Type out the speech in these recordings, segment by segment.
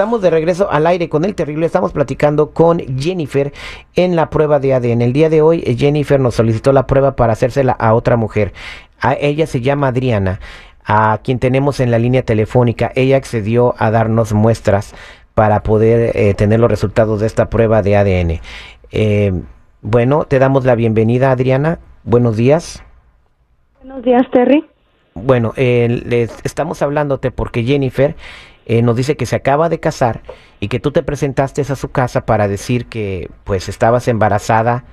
estamos de regreso al aire con el terrible. Estamos platicando con Jennifer en la prueba de ADN. El día de hoy eh, Jennifer nos solicitó la prueba para hacérsela a otra mujer. A ella se llama Adriana, a quien tenemos en la línea telefónica. Ella accedió a darnos muestras para poder eh, tener los resultados de esta prueba de ADN. Eh, bueno, te damos la bienvenida, Adriana. Buenos días. Buenos días, Terry. Bueno, eh, les estamos hablándote porque Jennifer eh, nos dice que se acaba de casar y que tú te presentaste a su casa para decir que pues estabas embarazada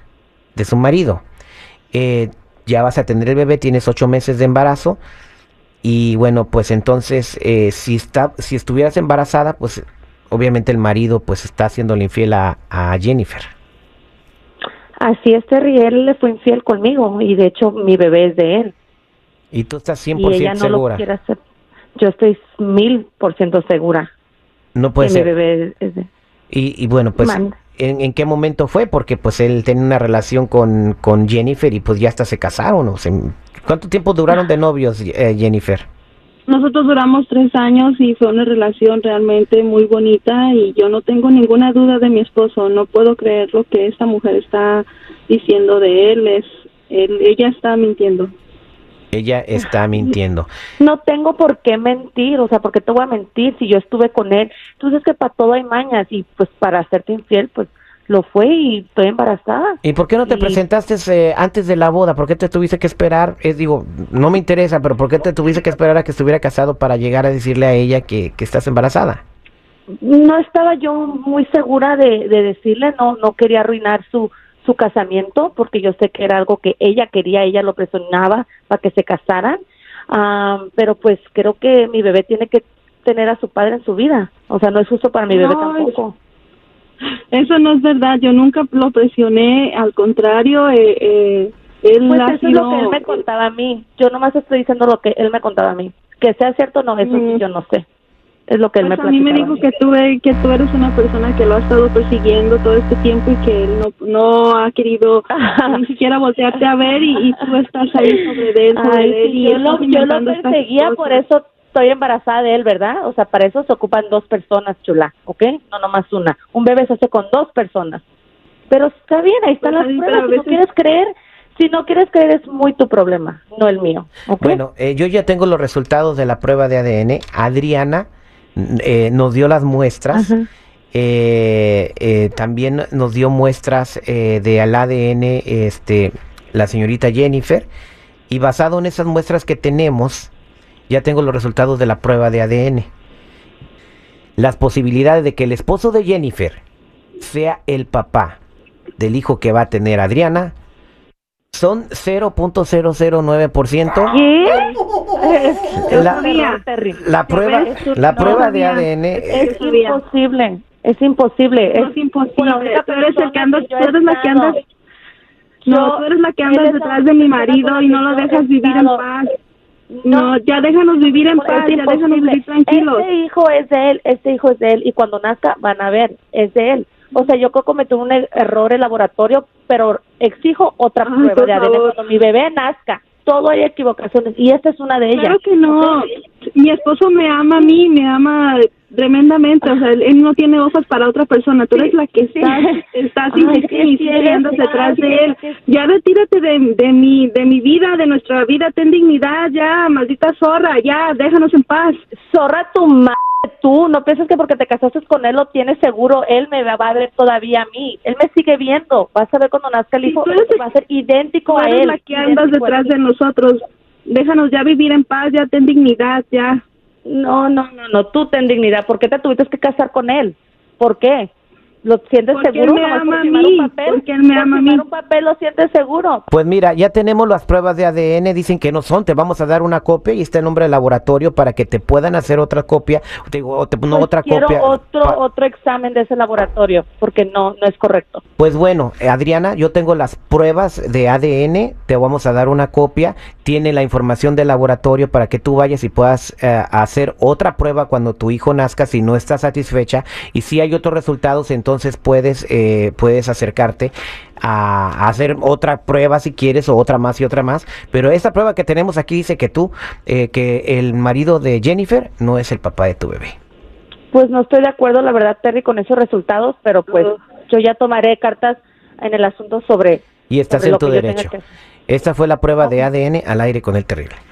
de su marido. Eh, ya vas a tener el bebé, tienes ocho meses de embarazo y bueno, pues entonces eh, si, está, si estuvieras embarazada, pues obviamente el marido pues está haciéndole infiel a, a Jennifer. Así es, Terry. Él le fue infiel conmigo y de hecho mi bebé es de él. Y tú estás Y ella 100% no segura. lo quiere. Yo estoy mil por ciento segura No puede que ser. mi bebé es de Y, y bueno, pues. ¿en, en qué momento fue? Porque pues él tenía una relación con, con Jennifer y pues ya hasta se casaron. O sea, ¿Cuánto tiempo duraron de novios, eh, Jennifer? Nosotros duramos tres años y fue una relación realmente muy bonita y yo no tengo ninguna duda de mi esposo. No puedo creer lo que esta mujer está diciendo de él. Es, él ella está mintiendo. Ella está mintiendo. No tengo por qué mentir, o sea, ¿por qué te voy a mentir si yo estuve con él? Entonces que para todo hay mañas y pues para hacerte infiel, pues lo fue y estoy embarazada. ¿Y por qué no te Y- presentaste eh, antes de la boda? ¿Por qué te tuviste que esperar? Es digo, no me interesa, pero ¿por qué te tuviste que esperar a que estuviera casado para llegar a decirle a ella que, que estás embarazada? No estaba yo muy segura de, de decirle, no, no quería arruinar su su casamiento porque yo sé que era algo que ella quería, ella lo presionaba para que se casaran, Ah, pero pues creo que mi bebé tiene que tener a su padre en su vida, o sea, no es justo para mi bebé No, tampoco. Eso no es verdad. Yo nunca lo presioné. Al contrario, eh, eh, él Pues eso es lo que él me contaba a mí. Yo nomás estoy diciendo lo que él me contaba a mí. Que sea cierto o no, eso sí yo no sé. Es lo que él Pues me a mí me platicaba. dijo que tú, e- que tú eres una persona que lo ha estado persiguiendo todo este tiempo y que él no, no ha querido ni siquiera voltearte a ver y, y tú estás ahí sobre de él, sobre Ay, él sí, y yo, lo, yo lo perseguía, por eso estoy embarazada de él, ¿verdad? O sea, para eso se ocupan dos personas, chula, ¿ok? No nomás una. Un bebé se hace con dos personas. Pero está bien, ahí están Pues las pruebas. Si no veces- quieres creer, si no quieres creer es muy tu problema, no el mío, ¿ok? Bueno, eh, yo ya tengo los resultados de la prueba de ADN. Adriana eh, nos dio las muestras. Ajá. Eh, eh, también nos dio muestras eh, de al ADN este, la señorita Jennifer. Y basado en esas muestras que tenemos, ya tengo los resultados de la prueba de ADN. Las posibilidades de que el esposo de Jennifer sea el papá del hijo que va a tener Adriana son 0.009%. ¿Qué? Es La-. La prueba, la prueba de ADN Es imposible, es imposible. No es imposible. Tú eres el que andas, tú eres la que andas. No, tú eres la que andas detrás de mi marido y no lo dejas vivir en paz. No, ya déjanos vivir en paz, ya déjanos vivir tranquilos. Este hijo es de él, este hijo es de él y cuando nazca van a ver, es de él. O sea, yo creo que cometí un e- error en laboratorio, pero exijo otra Ay, prueba de ADN favor. cuando mi bebé nazca. Todo hay equivocaciones y esta es una de ellas. Claro que no. Mi esposo me ama a mí, me ama tremendamente. O sea, él, no tiene ojos para otra persona. Tú eres la que estás, estás sí, sí, insistiendo detrás de él. Ya retírate de, de mi de mi vida, de nuestra vida. Ten dignidad, ya, maldita zorra, ya, déjanos en paz. Zorra tu madre, tú. No pienses que porque te casaste con él lo tienes seguro. Él me va a ver todavía a mí. Él me sigue viendo. Vas a ver cuando nazca el hijo, eres- va a ser idéntico Tú a eres él. la que andas detrás de nosotros. Déjanos ya vivir en paz, ya ten dignidad, ya. No, no, no, no, tú ten dignidad. ¿Por qué te tuviste que casar con él? ¿Por qué? ¿Lo sientes Porque seguro? él me por ama a mí, un papel? porque él me Por ama a mí. un papel lo sientes seguro. Pues mira, ya tenemos las pruebas de ADN, dicen que no son, te vamos a dar una copia y está el nombre del laboratorio para que te puedan hacer otra copia, te digo, o te- no Pues otra quiero copia. otro pa- otro examen de ese laboratorio porque no no es correcto. Pues bueno, eh, Adriana, yo tengo las pruebas de ADN, te vamos a dar una copia, tiene la información del laboratorio para que tú vayas y puedas eh, hacer otra prueba cuando tu hijo nazca si no está satisfecha y si hay otros resultados entonces puedes eh, puedes acercarte a hacer otra prueba si quieres o otra más y otra más. Pero esta prueba que tenemos aquí dice que tú eh, que el marido de Jennifer no es el papá de tu bebé. Pues no estoy de acuerdo la verdad Terry con esos resultados pero pues yo ya tomaré cartas en el asunto sobre y estás en tu derecho. Esta fue la prueba de ADN al aire con el terrible.